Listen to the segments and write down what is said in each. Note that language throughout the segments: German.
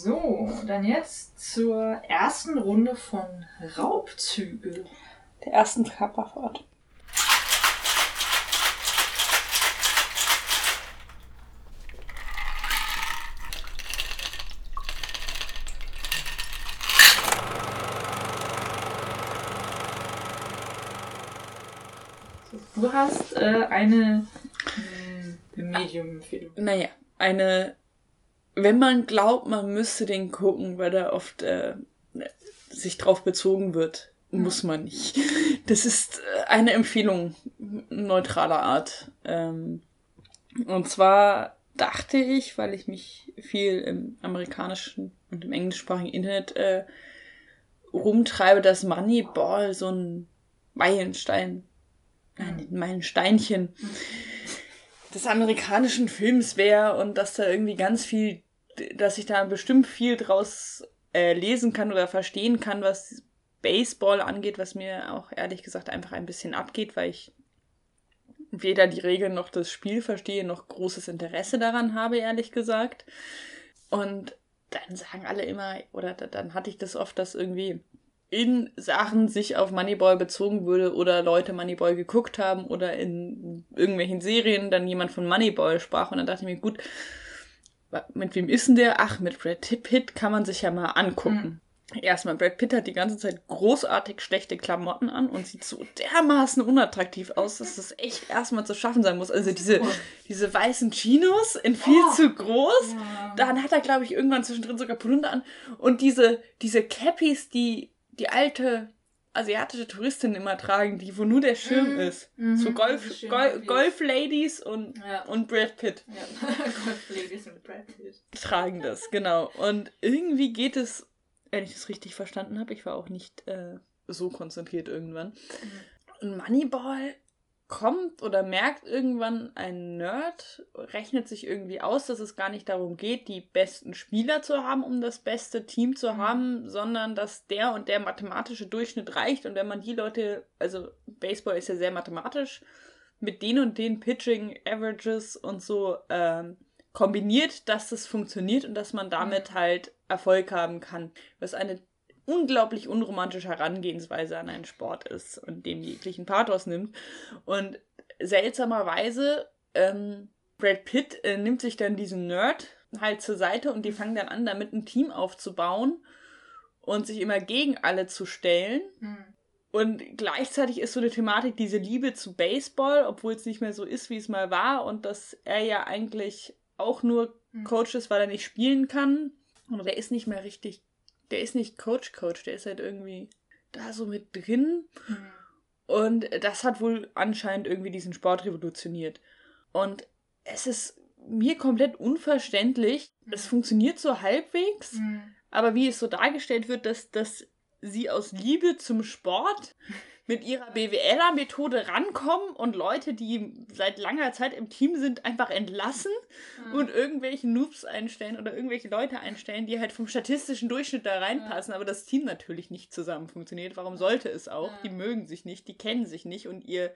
So, dann jetzt zur ersten Runde von Raubzüge. Der ersten Körperfahrt. Du hast äh, eine äh, Medium-Empfehlung. Naja, eine, wenn man glaubt, man müsste den gucken, weil da oft äh, sich drauf bezogen wird, muss man nicht. Das ist äh, eine Empfehlung neutraler Art. Ähm, und zwar dachte ich, weil ich mich viel im amerikanischen und im englischsprachigen Internet äh, rumtreibe, dass Moneyball so ein Meilenstein nein, mein Steinchen des amerikanischen Films wäre und dass da irgendwie ganz viel, dass ich da bestimmt viel draus äh, lesen kann oder verstehen kann, was Baseball angeht, was mir auch ehrlich gesagt einfach ein bisschen abgeht, weil ich weder die Regeln noch das Spiel verstehe, noch großes Interesse daran habe, ehrlich gesagt. Und dann sagen alle immer, oder dann hatte ich das oft, dass irgendwie in Sachen sich auf Moneyball bezogen würde oder Leute Moneyball geguckt haben oder in irgendwelchen Serien dann jemand von Moneyball sprach und dann dachte ich mir, gut, mit wem ist denn der? Ach, mit Brad Pitt kann man sich ja mal angucken. Mhm. Erstmal, Brad Pitt hat die ganze Zeit großartig schlechte Klamotten an und sieht so dermaßen unattraktiv aus, dass das echt erstmal zu schaffen sein muss. Also diese, diese weißen Chinos in viel oh. zu groß. Ja. Dann hat er, glaube ich, irgendwann zwischendrin sogar Polunder an. Und diese, diese Cappies, die die alte asiatische Touristinnen immer tragen, die wo nur der Schirm mhm. ist. Mhm. So Golf, Gol Golf-Ladies und, ja. und Brad Pitt. Ja. Golf-Ladies und Brad Pitt. Tragen das, genau. Und irgendwie geht es, wenn ich das richtig verstanden habe, ich war auch nicht äh, so konzentriert irgendwann. Mhm. Und Moneyball kommt oder merkt irgendwann ein Nerd, rechnet sich irgendwie aus, dass es gar nicht darum geht, die besten Spieler zu haben, um das beste Team zu mhm. haben, sondern dass der und der mathematische Durchschnitt reicht. Und wenn man die Leute, also Baseball ist ja sehr mathematisch, mit den und den Pitching Averages und so ähm, kombiniert, dass das funktioniert und dass man damit mhm. halt Erfolg haben kann. Was eine unglaublich unromantische Herangehensweise an einen Sport ist und dem jeglichen Pathos nimmt. Und seltsamerweise, ähm, Brad Pitt äh, nimmt sich dann diesen Nerd halt zur Seite und die fangen dann an, damit ein Team aufzubauen und sich immer gegen alle zu stellen. Mhm. Und gleichzeitig ist so eine Thematik diese Liebe zu Baseball, obwohl es nicht mehr so ist, wie es mal war und dass er ja eigentlich auch nur mhm. Coach ist, weil er nicht spielen kann. Und er ist nicht mehr richtig der ist nicht Coach-Coach, der ist halt irgendwie da so mit drin. Mhm. Und das hat wohl anscheinend irgendwie diesen Sport revolutioniert. Und es ist mir komplett unverständlich. Mhm. Es funktioniert so halbwegs, mhm. aber wie es so dargestellt wird, dass, dass sie aus Liebe zum Sport mit ihrer BWLer-Methode rankommen und Leute, die seit langer Zeit im Team sind, einfach entlassen mhm. und irgendwelche Noobs einstellen oder irgendwelche Leute einstellen, die halt vom statistischen Durchschnitt da reinpassen, mhm. aber das Team natürlich nicht zusammen funktioniert. Warum sollte es auch? Mhm. Die mögen sich nicht, die kennen sich nicht und ihr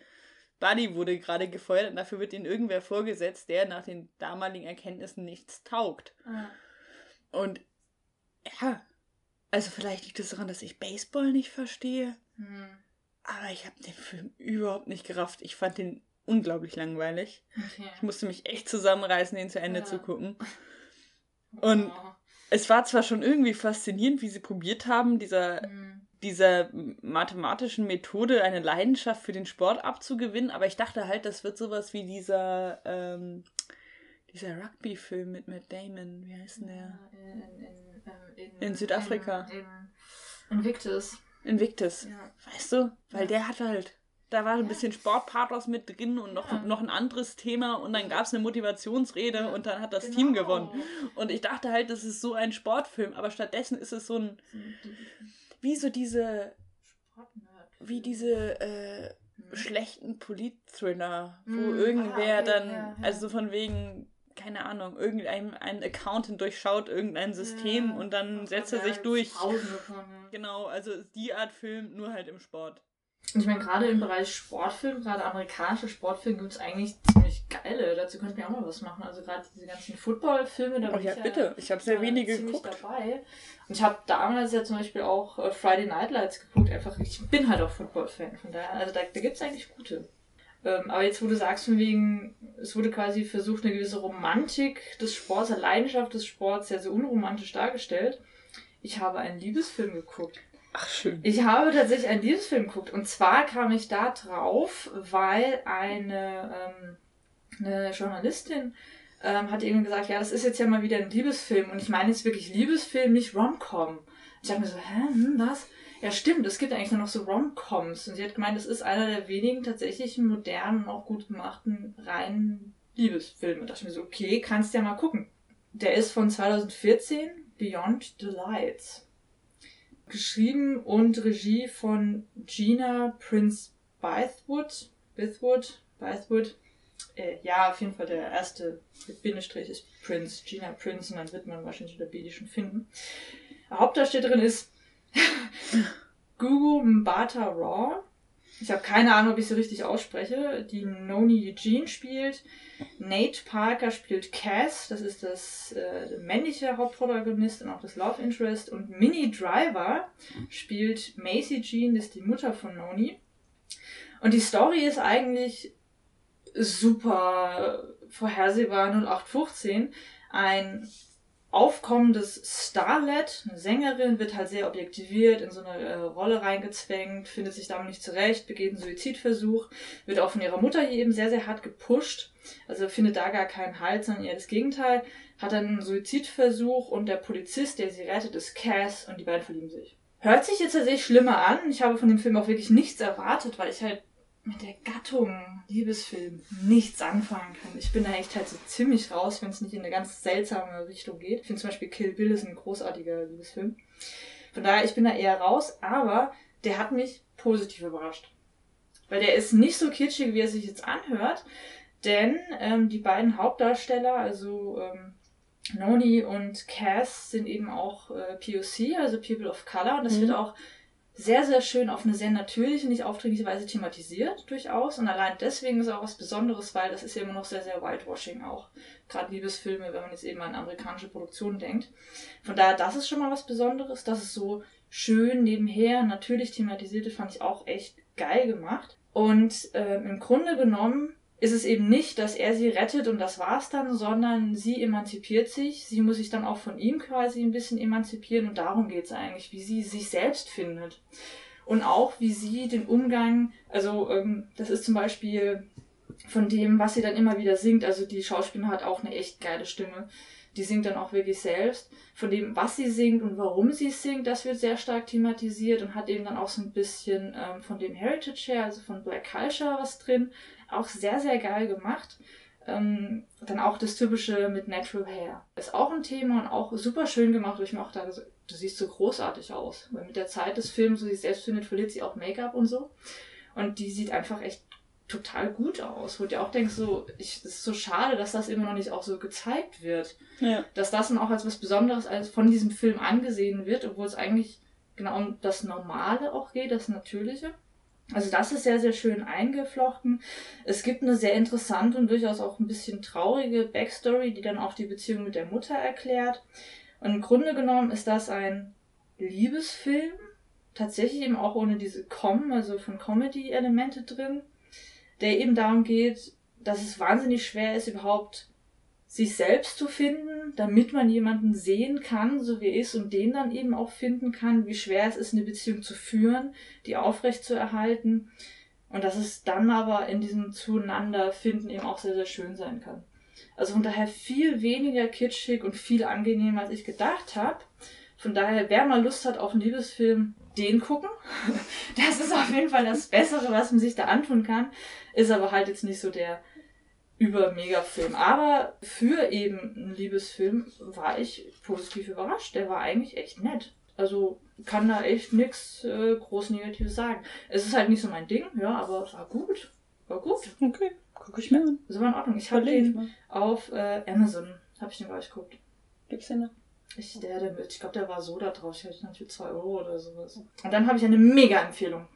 Buddy wurde gerade gefeuert und dafür wird ihnen irgendwer vorgesetzt, der nach den damaligen Erkenntnissen nichts taugt. Und ja, also vielleicht liegt es daran, dass ich Baseball nicht verstehe. Aber ich habe den Film überhaupt nicht gerafft. Ich fand den unglaublich langweilig. Okay. Ich musste mich echt zusammenreißen, den zu Ende ja. zu gucken. Und oh. es war zwar schon irgendwie faszinierend, wie sie probiert haben, dieser, mhm. dieser mathematischen Methode eine Leidenschaft für den Sport abzugewinnen, aber ich dachte halt, das wird sowas wie dieser, ähm, dieser Rugby-Film mit Matt Damon. Wie heißt denn der? In, in, in, in Südafrika. In, Invictus. Invictus. Ja. Weißt du? Weil ja. der hat halt, da war ein bisschen Sportpathos mit drin und noch, ja. noch ein anderes Thema und dann gab es eine Motivationsrede und dann hat das genau. Team gewonnen. Und ich dachte halt, das ist so ein Sportfilm, aber stattdessen ist es so ein, wie so diese, wie diese, äh, schlechten Polit-Thriller, wo mm, irgendwer ah, okay, dann, also von wegen, keine Ahnung, irgendein ein Accountant durchschaut irgendein System ja, und dann setzt er sich durch. Genau, also die Art Film, nur halt im Sport. Und ich meine, gerade im Bereich Sportfilm, gerade amerikanische Sportfilme, gibt es eigentlich ziemlich geile. Dazu könnten wir auch mal was machen. Also gerade diese ganzen Football-Filme, da oh, bin ja, ich bitte. Ich habe sehr wenige geguckt. dabei. Und ich habe damals ja zum Beispiel auch äh, Friday Night Lights geguckt. Einfach, ich bin halt auch Football-Fan. Von daher, also da, da gibt es eigentlich gute. Ähm, aber jetzt, wo du sagst, von wegen, es wurde quasi versucht, eine gewisse Romantik des Sports, eine Leidenschaft des Sports ja so unromantisch dargestellt. Ich habe einen Liebesfilm geguckt. Ach, schön. Ich habe tatsächlich einen Liebesfilm geguckt. Und zwar kam ich da drauf, weil eine, ähm, eine Journalistin ähm, hat eben gesagt, ja, das ist jetzt ja mal wieder ein Liebesfilm. Und ich meine jetzt wirklich Liebesfilm, nicht Rom-Com. Ich dachte mir so, hä, hm, was? Ja, stimmt, es gibt eigentlich nur noch so Rom-Coms. Und sie hat gemeint, das ist einer der wenigen tatsächlich modernen, auch gut gemachten, reinen Liebesfilme. Da dachte ich mir so, okay, kannst ja mal gucken. Der ist von 2014, Beyond the Lights. Geschrieben und Regie von Gina Prince Bythewood. Bythewood, Bythewood. Äh, ja, auf jeden Fall der erste Bindestrich ist Prince, Gina Prince, und dann wird man wahrscheinlich der B schon finden. Hauptdarstellerin ist Gugu Mbata Raw. Ich habe keine Ahnung, ob ich sie richtig ausspreche. Die Noni Eugene spielt. Nate Parker spielt Cass. Das ist das äh, männliche Hauptprotagonist und auch das Love Interest. Und Minnie Driver spielt Macy Jean. Das ist die Mutter von Noni. Und die Story ist eigentlich super vorhersehbar 0815. Ein aufkommendes Starlet, eine Sängerin, wird halt sehr objektiviert, in so eine äh, Rolle reingezwängt, findet sich damit nicht zurecht, begeht einen Suizidversuch, wird auch von ihrer Mutter hier eben sehr, sehr hart gepusht, also findet da gar keinen Halt, sondern eher das Gegenteil, hat dann einen Suizidversuch und der Polizist, der sie rettet, ist Cass und die beiden verlieben sich. Hört sich jetzt tatsächlich schlimmer an. Ich habe von dem Film auch wirklich nichts erwartet, weil ich halt mit der Gattung Liebesfilm nichts anfangen kann. Ich bin da echt halt so ziemlich raus, wenn es nicht in eine ganz seltsame Richtung geht. Ich finde zum Beispiel Kill Bill ist ein großartiger Liebesfilm. Von daher, ich bin da eher raus, aber der hat mich positiv überrascht. Weil der ist nicht so kitschig, wie er sich jetzt anhört, denn ähm, die beiden Hauptdarsteller, also ähm, Noni und Cass, sind eben auch äh, POC, also People of Color, und das mhm. wird auch sehr, sehr schön auf eine sehr natürliche, nicht aufdringliche Weise thematisiert, durchaus. Und allein deswegen ist auch was Besonderes, weil das ist ja immer noch sehr, sehr Whitewashing auch. Gerade Liebesfilme, wenn man jetzt eben an amerikanische Produktionen denkt. Von daher, das ist schon mal was Besonderes. Das ist so schön nebenher, natürlich thematisiert, das fand ich auch echt geil gemacht. Und äh, im Grunde genommen ist es eben nicht, dass er sie rettet und das war's dann, sondern sie emanzipiert sich. Sie muss sich dann auch von ihm quasi ein bisschen emanzipieren und darum geht's eigentlich, wie sie sich selbst findet. Und auch, wie sie den Umgang, also ähm, das ist zum Beispiel von dem, was sie dann immer wieder singt. Also die Schauspielerin hat auch eine echt geile Stimme. Die singt dann auch wirklich selbst. Von dem, was sie singt und warum sie singt, das wird sehr stark thematisiert und hat eben dann auch so ein bisschen ähm, von dem Heritage her, also von Black Culture was drin auch sehr, sehr geil gemacht. Ähm, dann auch das typische mit Natural Hair. Ist auch ein Thema und auch super schön gemacht, wo ich mir auch dachte, du siehst so großartig aus. Weil mit der Zeit des Films, so sie selbst findet, verliert sie auch Make-up und so. Und die sieht einfach echt total gut aus. Wo du auch denkst, so, ich, es ist so schade, dass das immer noch nicht auch so gezeigt wird. Ja. Dass das dann auch als was Besonderes als von diesem Film angesehen wird, obwohl es eigentlich genau um das Normale auch geht, das Natürliche. Also das ist sehr, sehr schön eingeflochten. Es gibt eine sehr interessante und durchaus auch ein bisschen traurige Backstory, die dann auch die Beziehung mit der Mutter erklärt. Und im Grunde genommen ist das ein Liebesfilm, tatsächlich eben auch ohne diese Com, also von Comedy-Elemente drin, der eben darum geht, dass es wahnsinnig schwer ist, überhaupt sich selbst zu finden, damit man jemanden sehen kann, so wie er ist, und den dann eben auch finden kann, wie schwer es ist, eine Beziehung zu führen, die aufrecht zu erhalten. Und dass es dann aber in diesem Zueinander-Finden eben auch sehr, sehr schön sein kann. Also von daher viel weniger kitschig und viel angenehmer, als ich gedacht habe. Von daher, wer mal Lust hat auf einen Liebesfilm, den gucken. Das ist auf jeden Fall das Bessere, was man sich da antun kann. Ist aber halt jetzt nicht so der über Megafilm. Aber für eben einen Liebesfilm war ich positiv überrascht. Der war eigentlich echt nett. Also kann da echt nichts äh, groß Negatives sagen. Es ist halt nicht so mein Ding, ja, aber war gut. War gut. Okay, gucke ich mir an. Das war in Ordnung. Ich habe den auf äh, Amazon, habe ich den gleich geguckt. Gibt's den noch? Ich, der, der, ich glaube, der war so da drauf. Ich hatte für 2 Euro oder sowas. Und dann habe ich eine Mega-Empfehlung.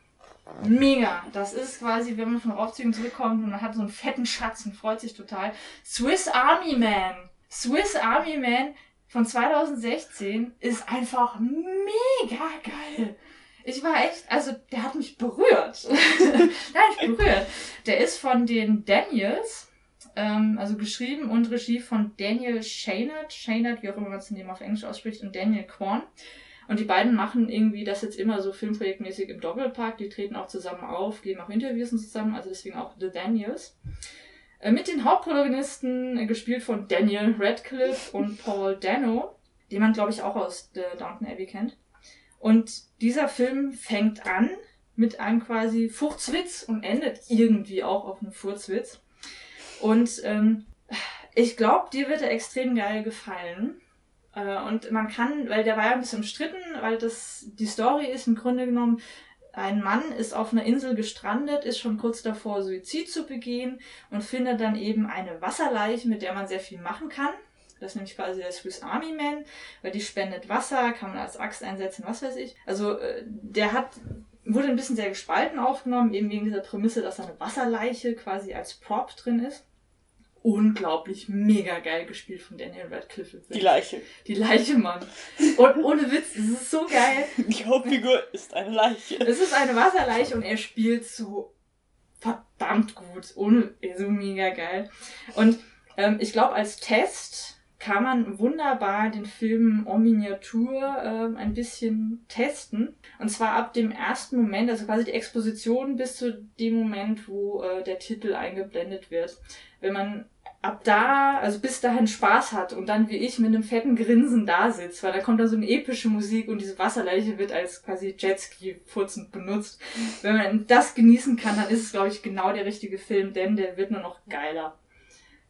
Mega. Das ist quasi, wenn man von Aufzügen zurückkommt und man hat so einen fetten Schatz und freut sich total. Swiss Army Man. Swiss Army Man von 2016 ist einfach mega geil. Ich war echt, also der hat mich berührt. Nein, berührt. Der ist von den Daniels, ähm, also geschrieben und Regie von Daniel Shaynard, Shaynard, wie auch immer man es in dem auf Englisch ausspricht, und Daniel Korn. Und die beiden machen irgendwie das jetzt immer so filmprojektmäßig im Doppelpark. Die treten auch zusammen auf, geben auch Interviews zusammen, also deswegen auch The Daniels. Äh, mit den Hauptprotagonisten, äh, gespielt von Daniel Radcliffe und Paul Dano, den man, glaube ich, auch aus The Downton Abbey kennt. Und dieser Film fängt an mit einem quasi Furzwitz und endet irgendwie auch auf einem Furzwitz. Und ähm, ich glaube, dir wird er extrem geil gefallen. Äh, und man kann, weil der war ja ein bisschen umstritten, weil das die Story ist im Grunde genommen, ein Mann ist auf einer Insel gestrandet, ist schon kurz davor, Suizid zu begehen und findet dann eben eine Wasserleiche, mit der man sehr viel machen kann. Das ist nämlich quasi der Swiss Army Man, weil die spendet Wasser, kann man als Axt einsetzen, was weiß ich. Also äh, der hat wurde ein bisschen sehr gespalten aufgenommen, eben wegen dieser Prämisse, dass da eine Wasserleiche quasi als Prop drin ist unglaublich mega geil gespielt von Daniel Radcliffe. Die Leiche. Die Leiche, Mann. Und ohne Witz, es ist so geil. Die Hauptfigur ist eine Leiche. Es ist eine Wasserleiche und er spielt so verdammt gut. Ohne, so mega geil. Und ähm, ich glaube, als Test kann man wunderbar den Film en Miniatur äh, ein bisschen testen. Und zwar ab dem ersten Moment, also quasi die Exposition bis zu dem Moment, wo äh, der Titel eingeblendet wird. Wenn man ab da, also bis dahin Spaß hat und dann wie ich mit einem fetten Grinsen da sitzt, weil da kommt dann so eine epische Musik und diese Wasserleiche wird als quasi Jetski furzend benutzt. Wenn man das genießen kann, dann ist es, glaube ich, genau der richtige Film, denn der wird nur noch geiler.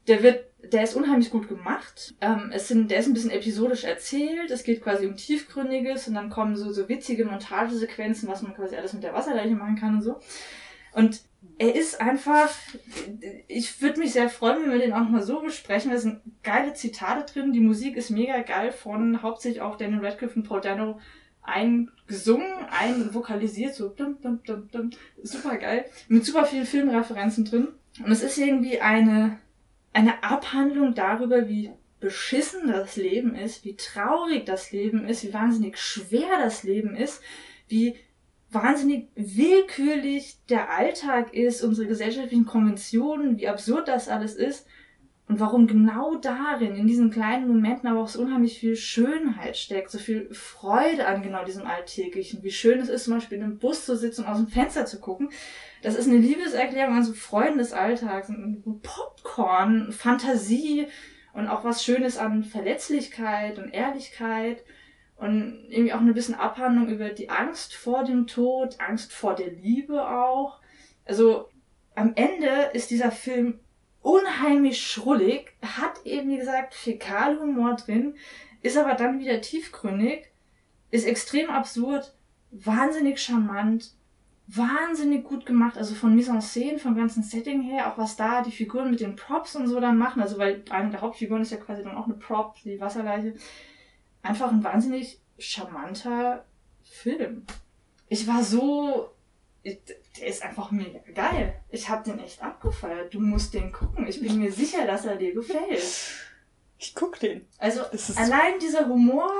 Der wird, der ist unheimlich gut gemacht. Ähm, es sind, der ist ein bisschen episodisch erzählt. Es geht quasi um Tiefgründiges und dann kommen so, so witzige Montagesequenzen, was man quasi alles mit der Wasserleiche machen kann und so. Und er ist einfach, ich würde mich sehr freuen, wenn wir den auch mal so besprechen. Da sind geile Zitate drin. Die Musik ist mega geil von hauptsächlich auch Daniel Radcliffe und Paul Dano eingesungen, ein vokalisiert, so dum, dum, dum, dum. super geil. Mit super vielen Filmreferenzen drin. Und es ist irgendwie eine, eine Abhandlung darüber, wie beschissen das Leben ist, wie traurig das Leben ist, wie wahnsinnig schwer das Leben ist, wie wahnsinnig willkürlich der Alltag ist, unsere gesellschaftlichen Konventionen, wie absurd das alles ist und warum genau darin, in diesen kleinen Momenten aber auch so unheimlich viel Schönheit steckt, so viel Freude an genau diesem Alltäglichen, wie schön es ist, zum Beispiel in einem Bus zu sitzen und aus dem Fenster zu gucken. Das ist eine Liebeserklärung an so Freuden des Alltags, Popcorn, Fantasie und auch was Schönes an Verletzlichkeit und Ehrlichkeit und irgendwie auch ein bisschen Abhandlung über die Angst vor dem Tod, Angst vor der Liebe auch. Also am Ende ist dieser Film unheimlich schrullig, hat eben wie gesagt Fäkalhumor drin, ist aber dann wieder tiefgründig, ist extrem absurd, wahnsinnig charmant, wahnsinnig gut gemacht, also von Mise en Scène, vom ganzen Setting her, auch was da die Figuren mit den Props und so dann machen, also weil eine der Hauptfiguren ist ja quasi dann auch eine Prop, die Wasserleiche einfach ein wahnsinnig charmanter Film. Ich war so. Der ist einfach mega geil. Ich hab den echt abgefeiert. Du musst den gucken. Ich bin mir sicher, dass er dir gefällt. Ich guck den. Also allein dieser Humor,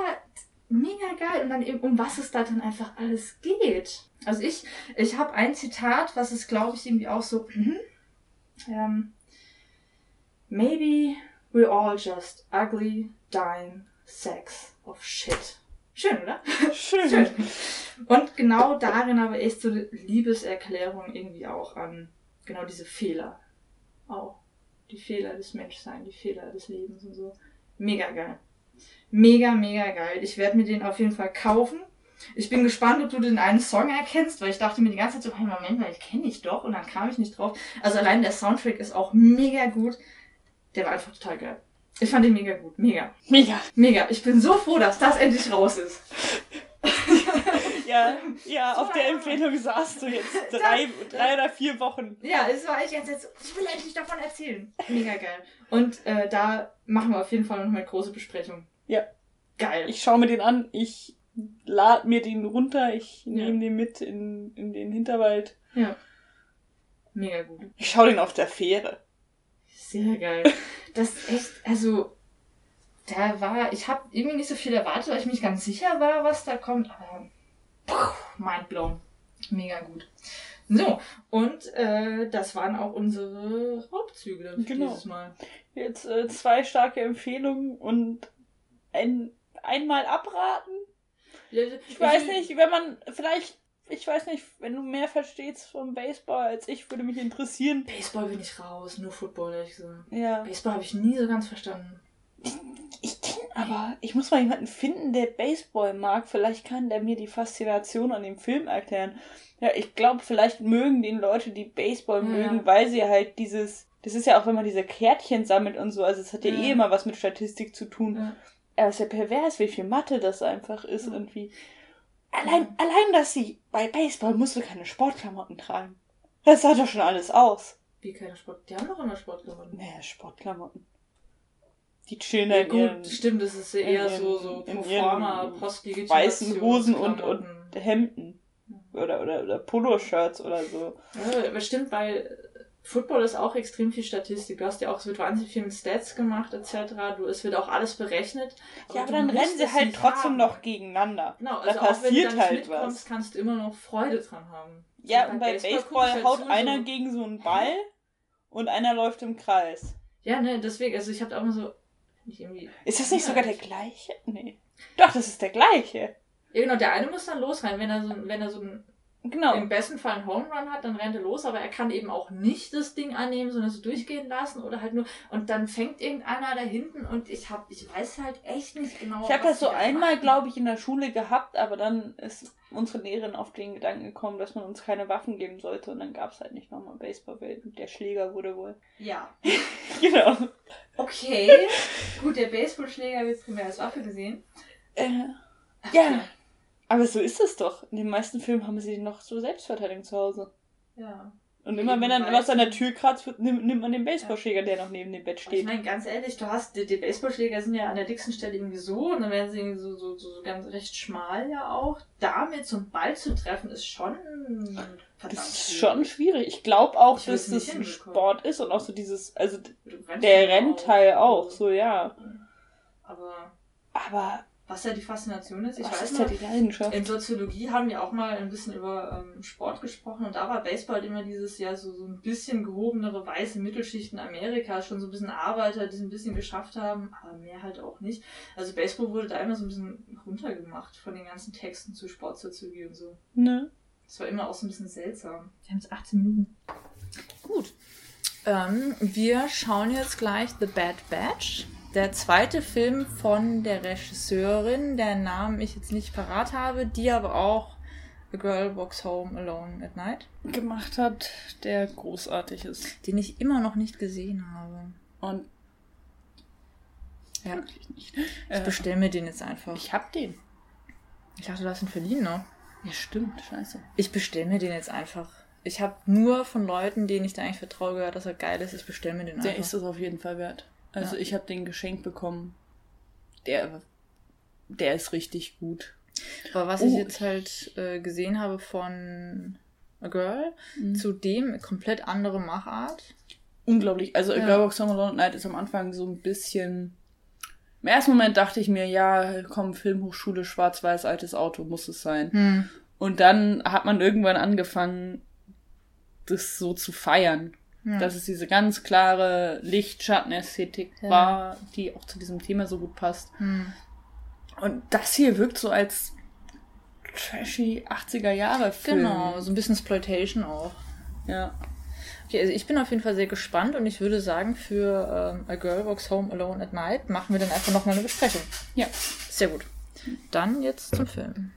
mega geil. Und dann eben, um was es da dann einfach alles geht. Also ich, ich habe ein Zitat, was ist, glaube ich, irgendwie auch so. Mhm. ähm, Maybe we're all just ugly, dying sex of shit. Schön, oder? Schön. Schön. Und genau darin aber echt so eine Liebeserklärung irgendwie auch an genau diese Fehler. Auch. Die Fehler des Menschseins, die Fehler des Lebens und so. Mega geil. Mega, mega geil. Ich werde mir den auf jeden Fall kaufen. Ich bin gespannt, ob du den einen Song erkennst, weil ich dachte mir die ganze Zeit so, hey Moment ich kenne dich doch und dann kam ich nicht drauf. Also allein der Soundtrack ist auch mega gut. Der war einfach total geil. Ich fand ihn mega gut. Mega. Mega. Mega. Ich bin so froh, dass das endlich raus ist. Ja, ja, auf der Empfehlung saßt du jetzt drei, drei oder vier Wochen. Ja, es war ich jetzt, jetzt, ich will endlich davon erzählen. Mega geil. Und äh, da machen wir auf jeden Fall noch mal eine große Besprechung. Ja. Geil. Ich schaue mir den an. Ich lad mir den runter, ich nehme den mit in, in den Hinterwald. Ja. Mega gut. Ich schau den auf der Fähre. Sehr geil. Das ist echt, also, da war, ich habe irgendwie nicht so viel erwartet, weil ich mich ganz sicher war, was da kommt, aber puh, mindblown. Mega gut. So, und äh, das waren auch unsere Hauptzüge dann für Genau. dieses Mal. Jetzt äh, zwei starke Empfehlungen und ein, einmal abraten. Ich weiß nicht, wenn man vielleicht, ich weiß nicht, wenn du mehr verstehst vom Baseball als ich, würde mich interessieren. Baseball bin ich raus, nur Football, ehrlich gesagt. Ja. Baseball habe ich nie so ganz verstanden. Aber, ich muss mal jemanden finden, der Baseball mag. Vielleicht kann der mir die Faszination an dem Film erklären. Ja, ich glaube, vielleicht mögen den Leute, die Baseball Ja. mögen, weil sie halt dieses, das ist ja auch, wenn man diese Kärtchen sammelt und so, also es hat ja, Ja. eh immer was mit Statistik zu tun. Ja. Aber es ist ja pervers, wie viel Mathe das einfach ist Ja. irgendwie. Allein, allein, dass sie bei Baseball musst du keine Sportklamotten tragen. Das sah doch schon alles aus. Wie keine Sport. Die haben doch immer Sport gewonnen. Naja, Sportklamotten. Die chillen da Ja, gut, ihren stimmt, das ist eher ihren- so, so Postlegitimation. weißen Hosen und, und. Hemden. Oder, oder, oder Poloshirts oder so. Ja, aber stimmt, weil Football ist auch extrem viel Statistik. Du hast ja auch, es wird wahnsinnig viel mit Stats gemacht, etc. Du, es wird auch alles berechnet. Ja, aber du dann rennen sie halt trotzdem haben. noch gegeneinander. Genau, da also auch wenn du passiert da nicht halt mitkommst, was. kannst du immer noch Freude dran haben. Ja, So, und bei Baseball ich halt haut zu, einer so- gegen so einen Ball und einer läuft im Kreis. Ja, ne, deswegen, also ich habe auch mal so. Nicht irgendwie, Ist das nicht sogar der gleiche? Nee. Doch, das ist der gleiche. ja, genau, der eine muss dann losrennen. Wenn er so, wenn er so ein, Genau. im besten Fall einen Home Run hat, dann rennt er los, aber er kann eben auch nicht das Ding annehmen, sondern so durchgehen lassen oder halt nur. Und dann fängt irgendeiner da hinten und ich hab, ich weiß halt echt nicht genau. Ich habe das so einmal, glaube ich, in der Schule gehabt, aber dann ist unsere Lehrerin auf den Gedanken gekommen, dass man uns keine Waffen geben sollte und dann gab es halt nicht nochmal Baseball, weil der Schläger wurde wohl. Ja. Genau. Okay. Gut, der Baseballschläger wird primär als Waffe gesehen. Äh, ja. Aber so ist es doch. In den meisten Filmen haben sie noch so Selbstverteidigung zu Hause. Ja. Und immer wenn dann was an der Tür kratzt, wird- nimmt, nimmt man den Baseballschläger, der noch neben dem Bett Ich steht. meine, ganz ehrlich, du hast, die, die Baseballschläger sind ja an der dicksten Stelle irgendwie so und dann werden sie irgendwie so, so, so ganz recht schmal ja auch. Damit zum Ball zu treffen, ist schon verdammt Das ist schwierig. schon schwierig. Ich glaube auch, Ich dass das ein. Sport ist und auch so dieses, also der Rennteil auch, auch. so ja. Aber Aber was ja die Faszination ist, ich was weiß ist noch, da die Leidenschaft? in Soziologie haben wir auch mal ein bisschen über ähm, Sport gesprochen und da war Baseball immer dieses Jahr so, so ein bisschen gehobenere weiße Mittelschicht in Amerika, schon so ein bisschen Arbeiter, die es ein bisschen geschafft haben, aber mehr halt auch nicht. Also Baseball wurde da immer so ein bisschen runtergemacht von den ganzen Texten zu Sportsoziologie und so. Ne? Das war immer auch so ein bisschen seltsam. Wir haben jetzt 18 Minuten. Gut. Ähm, wir schauen jetzt gleich The Bad Batch. Der zweite Film von der Regisseurin, deren Namen ich jetzt nicht parat habe, die aber auch A Girl Walks Home Alone at Night, Gemacht hat, der großartig ist. den ich immer noch nicht gesehen habe. Und Ja. wirklich nicht. Ich Äh, bestelle mir den jetzt einfach. ich hab den. Ich dachte, du hast ihn verliehen noch. Ja, stimmt, scheiße. Ich bestelle mir den jetzt einfach. Ich habe nur von Leuten, denen ich da eigentlich vertraue, gehört, dass er geil ist. Ich bestelle mir den Der einfach. ist es auf jeden Fall wert. Also Ja. ich habe den geschenkt bekommen. Der, der ist richtig gut. Aber was Oh. ich jetzt halt äh, gesehen habe von A Girl, Mhm. zudem komplett andere Machart. Unglaublich. Also A Ja. Girl Walks Home Alone at Night ist am Anfang so ein bisschen... Im ersten Moment dachte ich mir, ja, komm, Filmhochschule, schwarz-weiß, altes Auto, muss es sein. Hm. Und dann hat man irgendwann angefangen, das so zu feiern. Ja. Dass es diese ganz klare Licht-Schatten-Ästhetik Ja. war, die auch zu diesem Thema so gut passt. Hm. Und das hier wirkt so als trashy 80er Jahre Film. Genau, so ein bisschen Exploitation auch. Ja. Okay, also ich bin auf jeden Fall sehr gespannt und ich würde sagen, für ähm, A Girl Walks Home Alone at Night machen wir dann einfach nochmal eine Besprechung. Ja. Sehr gut. Dann jetzt zum Film.